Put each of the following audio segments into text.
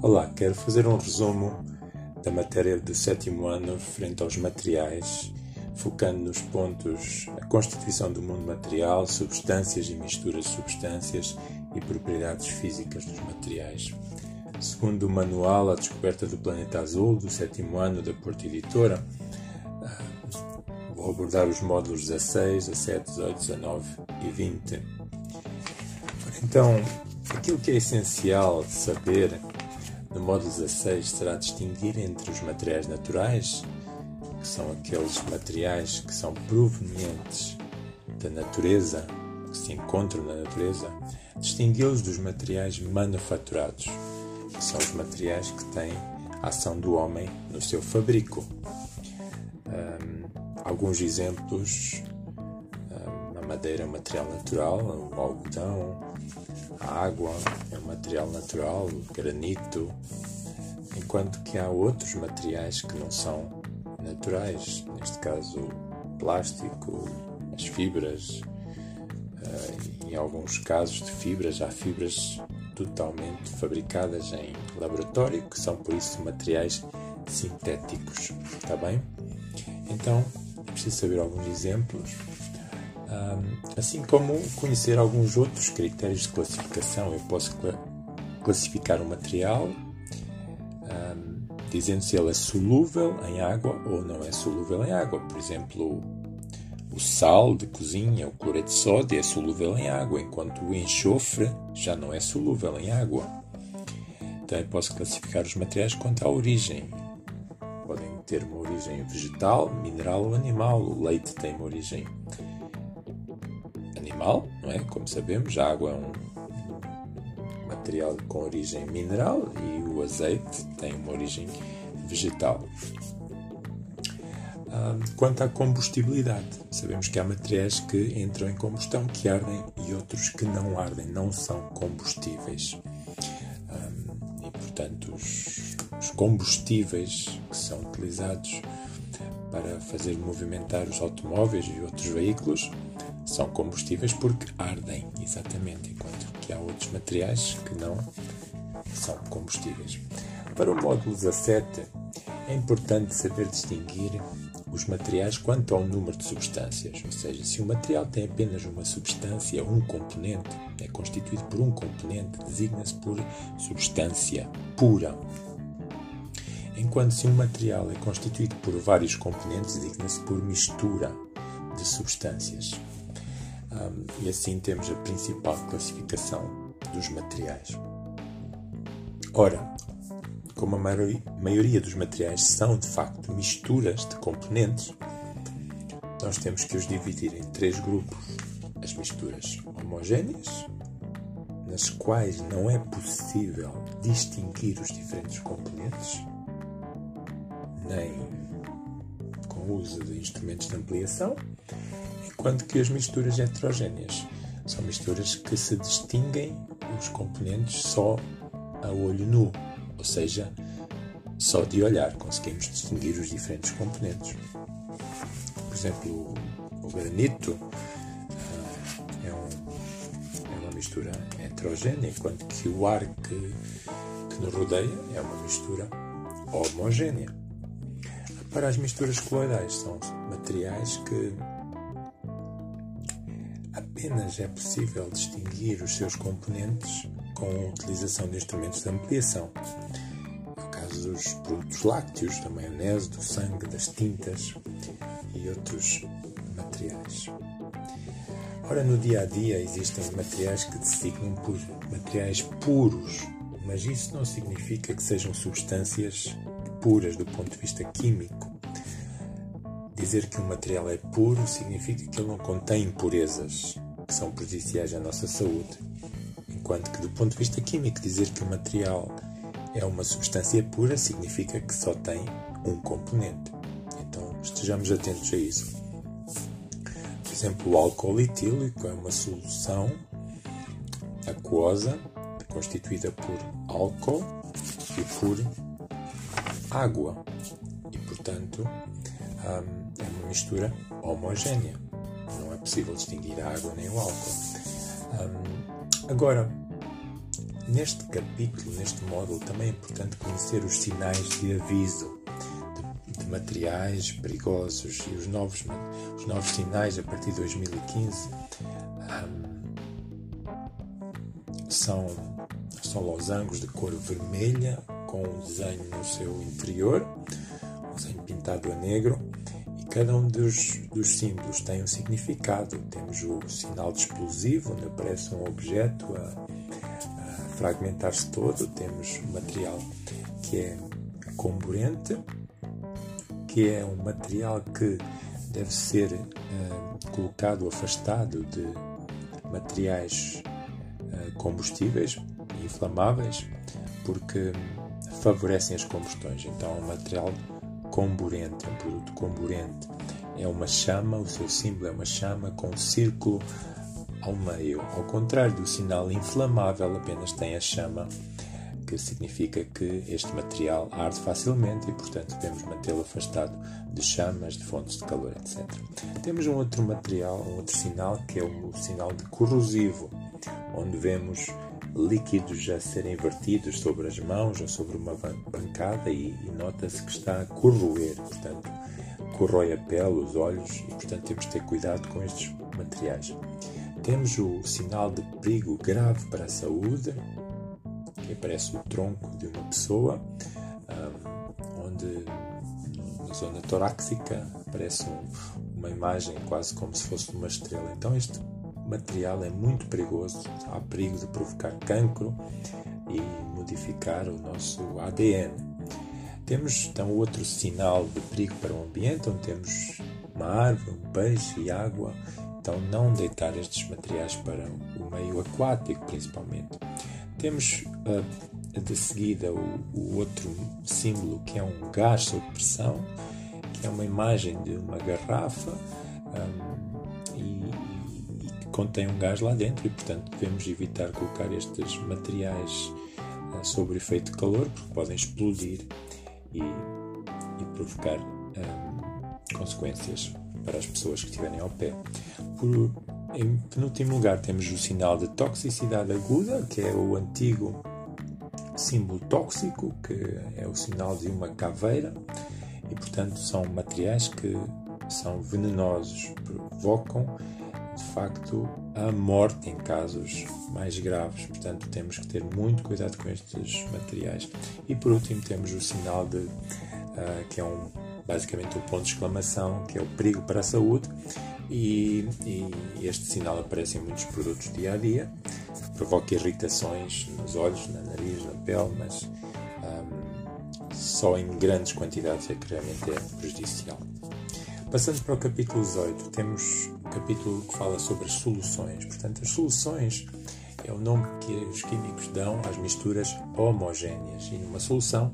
Olá, quero fazer um resumo da matéria do sétimo ano frente aos materiais, focando nos pontos a constituição do mundo material, substâncias e misturas de substâncias e propriedades físicas dos materiais. Segundo o manual A Descoberta do Planeta Azul, do sétimo ano da Porta Editora, ah, vou abordar os módulos 16, 17, 18, 19 e 20. Então, aquilo que é essencial de saber no módulo 16 será distinguir entre os materiais naturais, que são aqueles materiais que são provenientes da natureza, que se encontram na natureza, distingui-los dos materiais manufaturados, que são os materiais que têm a ação do homem no seu fabrico. Um, alguns exemplos: um, a madeira é um material natural, o algodão, a água material natural, granito, enquanto que há outros materiais que não são naturais, neste caso plástico, as fibras, uh, em alguns casos de fibras, há fibras totalmente fabricadas em laboratório, que são por isso materiais sintéticos. Está bem? Então, é preciso saber alguns exemplos assim como conhecer alguns outros critérios de classificação. Eu posso classificar um material dizendo se ele é solúvel em água ou não é solúvel em água. Por exemplo, o sal de cozinha, o cloreto de sódio, é solúvel em água, enquanto o enxofre já não é solúvel em água. Também posso classificar os materiais quanto à origem. Podem ter uma origem vegetal, mineral ou animal. O leite tem uma origem animal, não é? Como sabemos, a água é um material com origem mineral e o azeite tem uma origem vegetal. Quanto à combustibilidade, sabemos que há materiais que entram em combustão, que ardem e outros que não ardem, não são combustíveis. E, portanto, os, combustíveis que são utilizados para fazer movimentar os automóveis e outros veículos são combustíveis porque ardem, exatamente, enquanto que há outros materiais que não são combustíveis. Para o módulo 17, é importante saber distinguir os materiais quanto ao número de substâncias, ou seja, se o material tem apenas uma substância, um componente, é constituído por um componente, designa-se por substância pura. Enquanto se um material é constituído por vários componentes, designa-se por mistura de substâncias. Um, e assim temos a principal classificação dos materiais. Ora, como a maioria dos materiais são de facto misturas de componentes, nós temos que os dividir em três grupos: as misturas homogéneas, nas quais não é possível distinguir os diferentes componentes, nem com o uso de instrumentos de ampliação, enquanto que as misturas heterogêneas são misturas que se distinguem os componentes só a olho nu, ou seja, só de olhar conseguimos distinguir os diferentes componentes. Por exemplo, o granito uh, é, um, é, uma mistura heterogênea, enquanto que o ar que, que nos rodeia é uma mistura homogénea. Para as misturas coloidais, são materiais que apenas é possível distinguir os seus componentes com a utilização de instrumentos de ampliação. No caso dos produtos lácteos, da maionese, do sangue, das tintas e outros materiais. Ora, no dia a dia existem materiais que designam por materiais puros, mas isso não significa que sejam substâncias puras do ponto de vista químico. Dizer que um material é puro significa que ele não contém impurezas, que são prejudiciais à nossa saúde. Enquanto que, do ponto de vista químico, dizer que o material é uma substância pura significa que só tem um componente. Então, estejamos atentos a isso. Por exemplo, o álcool etílico é uma solução aquosa constituída por álcool e por água. E, portanto, hum, é uma mistura homogénea possível distinguir a água nem o álcool. Um, agora, neste capítulo, neste módulo, também é importante conhecer os sinais de aviso de, de materiais perigosos e os novos, os novos sinais a partir de 2015 um, são, são losangos de cor vermelha com um desenho no seu interior, um desenho pintado a negro Cada um dos, dos símbolos tem um significado. Temos o sinal de explosivo, onde aparece um objeto a, a fragmentar-se todo. Temos o material que é comburente, que é um material que deve ser uh, colocado afastado de materiais uh, combustíveis e inflamáveis, porque favorecem as combustões. Então, é um material comburente, é um produto comburente. É uma chama, o seu símbolo é uma chama com um círculo ao meio. Ao contrário do sinal inflamável, apenas tem a chama, que significa que este material arde facilmente e, portanto, devemos mantê-lo afastado de chamas, de fontes de calor, etc. Temos um outro material, um outro sinal, que é o sinal de corrosivo, onde vemos líquidos a serem vertidos sobre as mãos ou sobre uma bancada e, e nota-se que está a corroer, portanto, corrói a pele, os olhos e, portanto, temos de ter cuidado com estes materiais. Temos o sinal de perigo grave para a saúde, que aparece o tronco de uma pessoa, onde na zona torácica aparece um, uma imagem quase como se fosse uma estrela. Então, este material é muito perigoso, há perigo de provocar cancro e modificar o nosso ADN. Temos então outro sinal de perigo para o ambiente, onde temos uma árvore, um peixe e água. Então, não deitar estes materiais para o meio aquático, principalmente. Temos uh, de seguida o, outro símbolo que é um gás sob pressão, que é uma imagem de uma garrafa. Um, contém um gás lá dentro e, portanto, devemos evitar colocar estes materiais uh, sob efeito de calor, porque podem explodir e, e provocar um, consequências para as pessoas que estiverem ao pé. Por, em penúltimo lugar, temos o sinal de toxicidade aguda, que é o antigo símbolo tóxico, que é o sinal de uma caveira, e portanto são materiais que são venenosos, provocam de facto a morte em casos mais graves. Portanto, temos que ter muito cuidado com estes materiais. E por último, temos o sinal de uh, que é um basicamente o um ponto de exclamação, que é o perigo para a saúde. E, e, este sinal aparece em muitos produtos dia a dia, provoca irritações nos olhos, na nariz, na pele, mas um, ah, só em grandes quantidades é que realmente é prejudicial. Passando para o capítulo 18, temos capítulo que fala sobre as soluções. Portanto, as soluções é o nome que os químicos dão às misturas homogéneas. E numa solução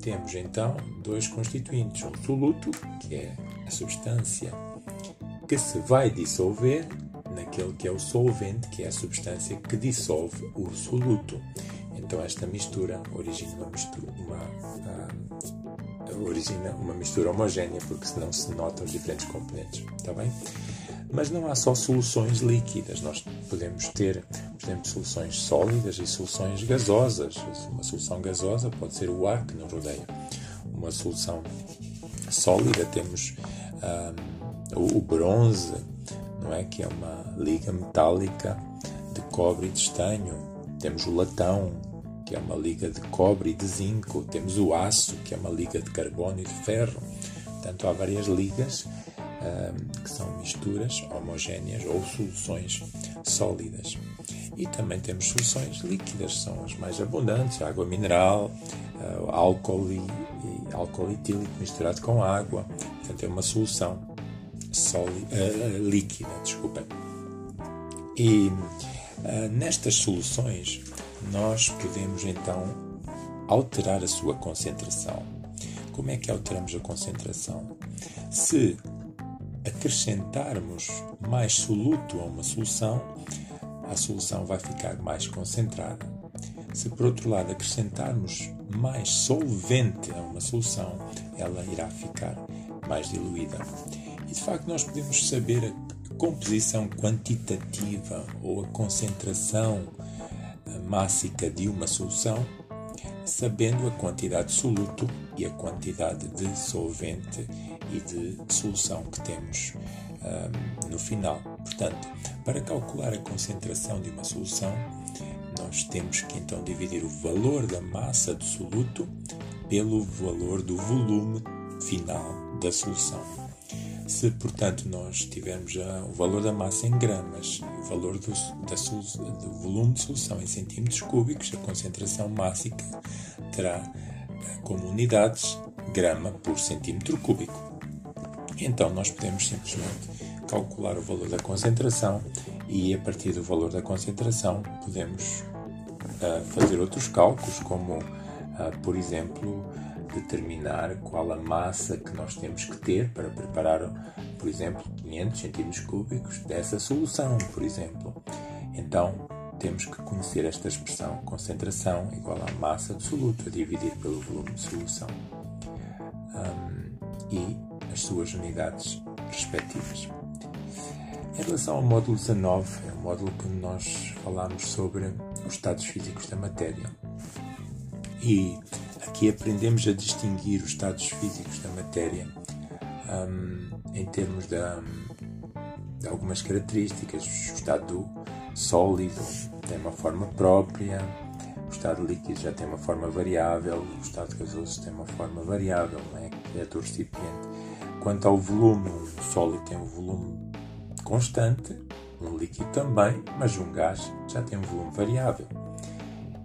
temos então dois constituintes: um soluto, que é a substância que se vai dissolver, naquele que é o solvente, que é a substância que dissolve o soluto. Então, esta mistura origina uma, mistura, uma, uma origina uma mistura homogénea, porque senão se notam os diferentes componentes. Está bem? Mas não há só soluções líquidas, nós podemos ter, por exemplo, soluções sólidas e soluções gasosas. Uma solução gasosa pode ser o ar que nos rodeia. Uma solução sólida temos um, o bronze, não é? que é uma liga metálica de cobre e de estanho. Temos o latão, que é uma liga de cobre e de zinco, temos o aço, que é uma liga de carbono e de ferro. Portanto, há várias ligas que são misturas homogéneas ou soluções sólidas. E também temos soluções líquidas, são as mais abundantes, água mineral, uh, álcool e, e, álcool etílico misturado com água. Portanto, é uma solução sólida, uh, líquida, desculpem. E uh, nestas soluções nós podemos então alterar a sua concentração. Como é que alteramos a concentração? Se acrescentarmos mais soluto a uma solução, a solução vai ficar mais concentrada. Se por outro lado acrescentarmos mais solvente a uma solução, ela irá ficar mais diluída. E de facto nós podemos saber a composição quantitativa ou a concentração mássica de uma solução, sabendo a quantidade de soluto e a quantidade de solvente e de solução que temos um, no final. Portanto, para calcular a concentração de uma solução, nós temos que então dividir o valor da massa do soluto pelo valor do volume final da solução. Se, portanto, nós tivermos o valor da massa em gramas e o valor do, da do volume de solução em centímetros cúbicos, a concentração mássica terá eh, como unidades grama por centímetro cúbico. Então, nós podemos simplesmente calcular o valor da concentração e, a partir do valor da concentração, podemos uh, fazer outros cálculos, como, uh, por exemplo, determinar qual a massa que nós temos que ter para preparar, por exemplo, 500 centímetros cúbicos dessa solução, por exemplo. Então, temos que conhecer esta expressão concentração igual à massa de soluto a dividir pelo volume de solução um, e as suas unidades respectivas. Em relação ao módulo 19, é um módulo que nós falamos sobre os estados físicos da matéria. E Aqui aprendemos a distinguir os estados físicos da matéria um, em termos de, algumas características. O estado sólido tem uma forma própria, o estado líquido já tem uma forma variável, o estado gasoso tem uma forma variável, né, é do recipiente. Quanto ao volume, um sólido tem um volume constante, um líquido também, mas um gás já tem um volume variável.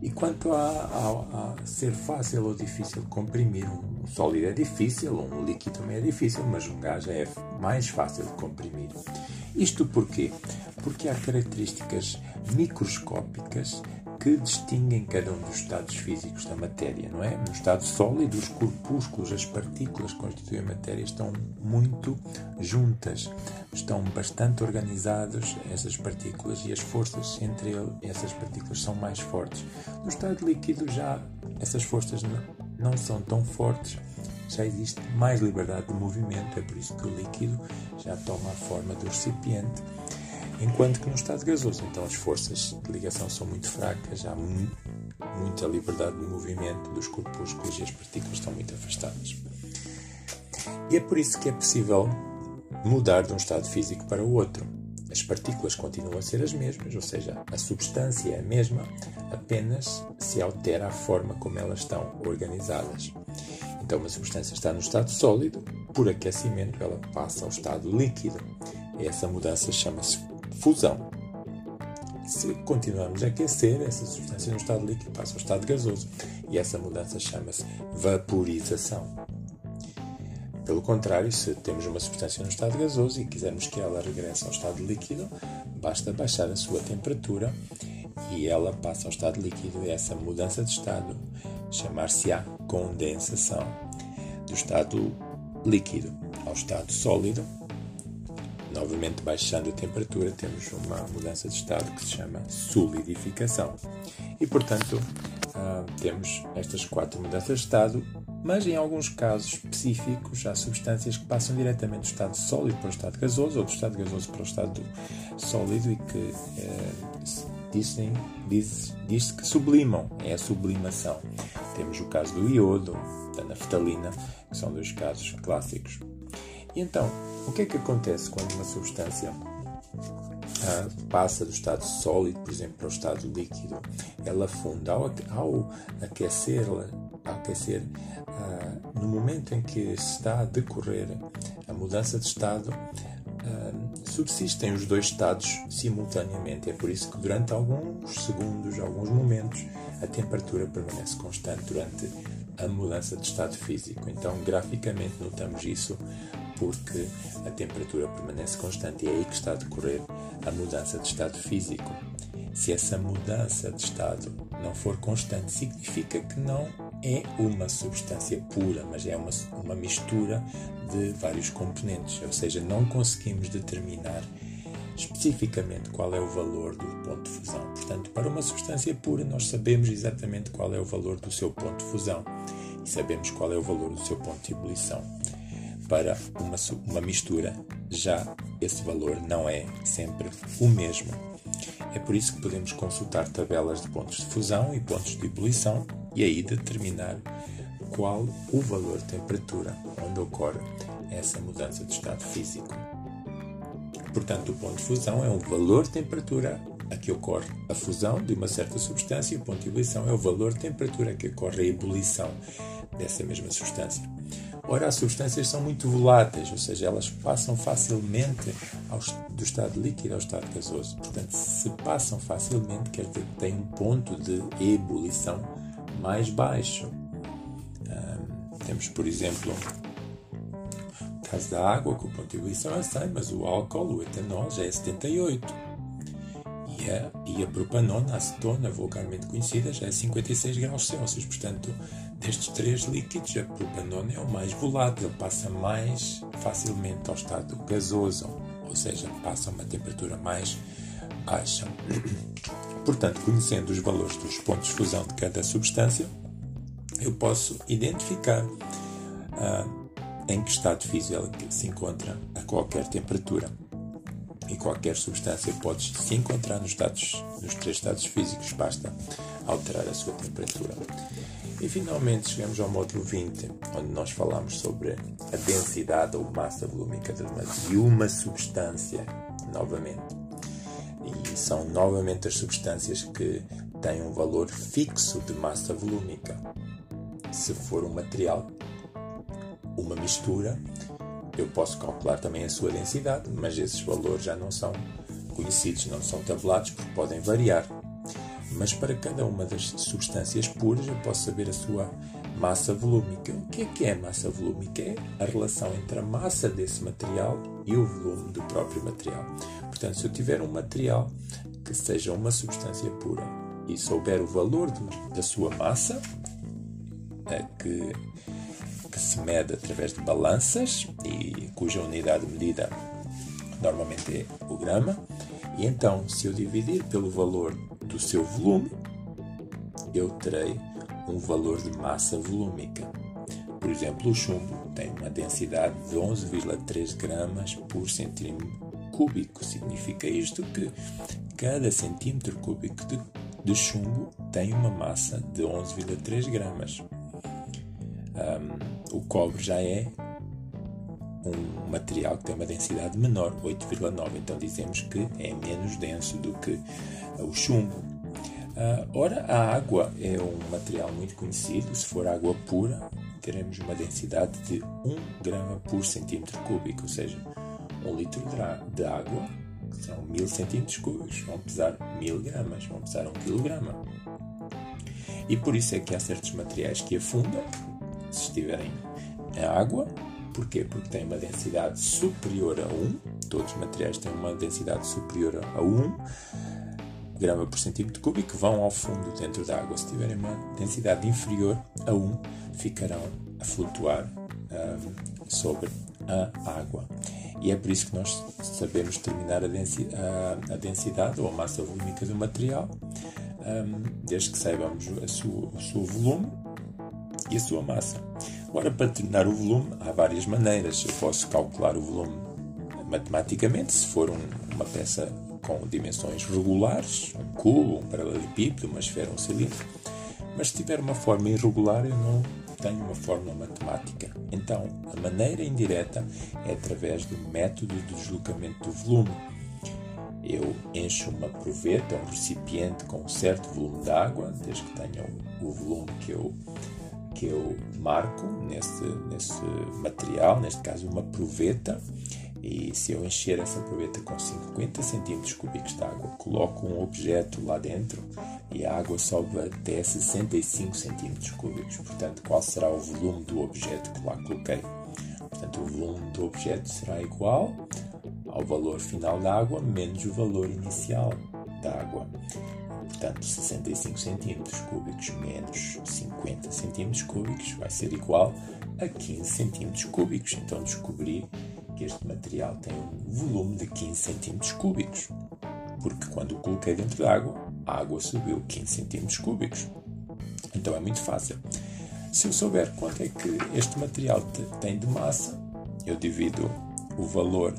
E quanto a, a, a, ser fácil ou difícil comprimir, um sólido é difícil, um líquido também é difícil, mas um gás é mais fácil de comprimir. Isto porquê? Porque há características microscópicas que distinguem cada um dos estados físicos da matéria, não é? No estado sólido, os corpúsculos, as partículas que constituem a matéria estão muito juntas, estão bastante organizadas essas partículas e as forças entre essas partículas são mais fortes. No estado líquido já essas forças não são tão fortes, já existe mais liberdade de movimento, é por isso que o líquido já toma a forma do recipiente Enquanto que no estado gasoso, então as forças de ligação são muito fracas, há muita liberdade de movimento dos corpúsculos e as partículas estão muito afastadas. E é por isso que é possível mudar de um estado físico para o outro. As partículas continuam a ser as mesmas, ou seja, a substância é a mesma, apenas se altera a forma como elas estão organizadas. Então, uma substância está no estado sólido, por aquecimento ela passa ao estado líquido. Essa mudança chama-se fusão. Se continuarmos a aquecer, essa substância no estado líquido passa ao estado gasoso e essa mudança chama-se vaporização. Pelo contrário, se temos uma substância no estado gasoso e quisermos que ela regresse ao estado líquido, basta baixar a sua temperatura e ela passa ao estado líquido e essa mudança de estado chamar-se-á condensação. Do estado líquido ao estado sólido, Novamente baixando a temperatura, temos uma mudança de estado que se chama solidificação. E, portanto, uh, temos estas quatro mudanças de estado, mas em alguns casos específicos há substâncias que passam diretamente do estado sólido para o estado gasoso ou do estado gasoso para o estado sólido e que uh, dizem, diz, diz que sublimam, é a sublimação. Temos o caso do iodo, da naftalina, que são dois casos clássicos. E então, o que é que acontece quando uma substância ah, passa do estado sólido, por exemplo, para o estado líquido? Ela funda. Ao, ao aquecer-la, aquecer, ah, no momento em que está a decorrer a mudança de estado, ah, subsistem os dois estados simultaneamente. É por isso que durante alguns segundos, alguns momentos, a temperatura permanece constante durante a mudança de estado físico. Então, graficamente, notamos isso porque a temperatura permanece constante e é aí que está a decorrer a mudança de estado físico. Se essa mudança de estado não for constante, significa que não é uma substância pura, mas é uma, uma mistura de vários componentes, ou seja, não conseguimos determinar especificamente qual é o valor do ponto de fusão. Portanto, para uma substância pura, nós sabemos exatamente qual é o valor do seu ponto de fusão e sabemos qual é o valor do seu ponto de ebulição para uma, uma mistura, já esse valor não é sempre o mesmo. É por isso que podemos consultar tabelas de pontos de fusão e pontos de ebulição e aí determinar qual o valor de temperatura onde ocorre essa mudança de estado físico. Portanto, o ponto de fusão é um valor de temperatura a que ocorre a fusão de uma certa substância e o ponto de ebulição é o valor de temperatura a que ocorre a ebulição dessa mesma substância. Ora, as substâncias são muito voláteis, ou seja, elas passam facilmente ao, do estado líquido ao estado gasoso. Portanto, se passam facilmente, quer dizer que têm um ponto de ebulição mais baixo. Um, temos, por exemplo, o caso da água, que o ponto de ebulição é 100, mas o álcool, o etanol, já é 78. E a, propanona, a acetona, vulgarmente conhecida, já é 56 graus Celsius. Portanto, destes três líquidos, a propanona é o mais volátil, passa mais facilmente ao estado gasoso, ou seja, passa a uma temperatura mais baixa. Portanto, conhecendo os valores dos pontos de fusão de cada substância, eu posso identificar uh, em que estado físico ela se encontra a qualquer temperatura. E qualquer substância pode se encontrar nos, estados, nos três estados físicos, basta alterar a sua temperatura. E finalmente chegamos ao módulo 20, onde nós falamos sobre a densidade ou massa volúmica de uma, substância, novamente. E são novamente as substâncias que têm um valor fixo de massa volúmica. Se for um material, uma mistura, eu posso calcular também a sua densidade, mas esses valores já não são conhecidos, não são tabulados porque podem variar. Mas para cada uma das substâncias puras eu posso saber a sua massa volúmica. O que é que é massa volúmica? É a relação entre a massa desse material e o volume do próprio material. Portanto, se eu tiver um material que seja uma substância pura e souber o valor da sua massa, é que, que se mede através de balanças e cuja unidade de medida normalmente é o grama, e então, se eu dividir pelo valor do seu volume, eu terei um valor de massa volúmica. Por exemplo, o chumbo tem uma densidade de 11,3 gramas por centímetro cúbico. Significa isto que cada centímetro cúbico de, de chumbo tem uma massa de 11,3 gramas. O cobre já é um material que tem uma densidade menor, 8,9. Então dizemos que é menos denso do que o chumbo. Uh, ora, a água é um material muito conhecido. Se for água pura, teremos uma densidade de 1 grama por centímetro cúbico, ou seja, um litro de água, que são 1000 centímetros cúbicos, vão pesar 1000 gramas, vão pesar 1 quilograma. E por isso é que há certos materiais que afundam se estiverem em água Porquê? Porque tem uma densidade superior a 1, todos os materiais têm uma densidade superior a 1 grama por centímetro cúbico, vão ao fundo dentro da água. Se tiverem uma densidade inferior a 1, ficarão a flutuar um, sobre a água. E é por isso que nós sabemos determinar a, densi a, a densidade ou a massa volúmica do material, um, desde que saibamos a sua, o seu volume e a sua massa. Ora, para determinar o volume, há várias maneiras. Eu posso calcular o volume matematicamente, se for um, uma peça com dimensões regulares, um cubo, um paralelepípedo, uma esfera, um cilindro. Mas se tiver uma forma irregular, eu não tenho uma fórmula matemática. Então, a maneira indireta é através do método de deslocamento do volume. Eu encho uma proveta, um recipiente com um certo volume de água, desde que tenha o volume que eu que eu marco nesse, nesse material, neste caso uma proveta, e se eu encher essa proveta com 50 centímetros cúbicos de água, coloco um objeto lá dentro e a água sobe até 65 centímetros cúbicos. Portanto, qual será o volume do objeto que lá coloquei? Portanto, o volume do objeto será igual ao valor final da água menos o valor inicial da água. Portanto, 65 centímetros cúbicos menos 50 centímetros cúbicos vai ser igual a 15 centímetros cúbicos. Então descobri que este material tem um volume de 15 centímetros cúbicos. Porque quando o coloquei dentro da água, a água subiu 15 centímetros cúbicos. Então é muito fácil. Se eu souber quanto é que este material tem de massa, eu divido o valor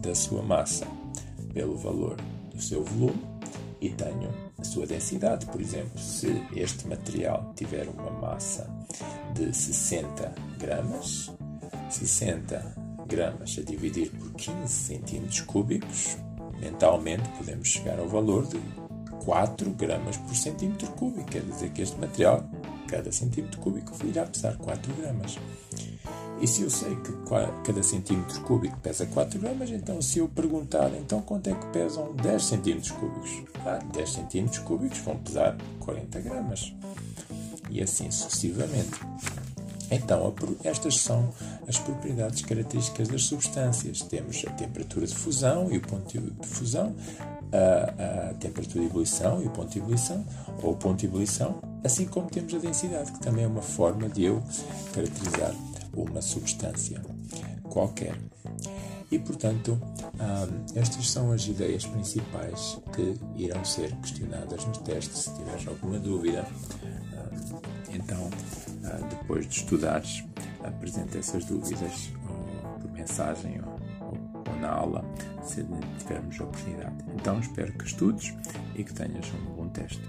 da sua massa pelo valor do seu volume e tenho a sua densidade. Por exemplo, se este material tiver uma massa de 60 gramas, 60 gramas a dividir por 15 centímetros cúbicos, mentalmente podemos chegar ao valor de 4 gramas por centímetro cúbico. Quer dizer que este material, cada centímetro cúbico, irá pesar 4 gramas. E se eu sei que cada centímetro cúbico pesa 4 gramas, então se eu perguntar então quanto é que pesam 10 centímetros cúbicos, ah, 10 centímetros cúbicos vão pesar 40 gramas. E assim sucessivamente. Então, estas são as propriedades características das substâncias. Temos a temperatura de fusão e o ponto de fusão, a, a temperatura de ebulição e o ponto de ebulição, ou o ponto de ebulição, assim como temos a densidade, que também é uma forma de eu caracterizar uma substância qualquer. E, portanto, estas são as ideias principais que irão ser questionadas nos testes. Se tiveres alguma dúvida, então, depois de estudares, apresenta essas dúvidas ou por mensagem ou, ou na aula, se tivermos a oportunidade. Então, espero que estudes e que tenhas um bom teste.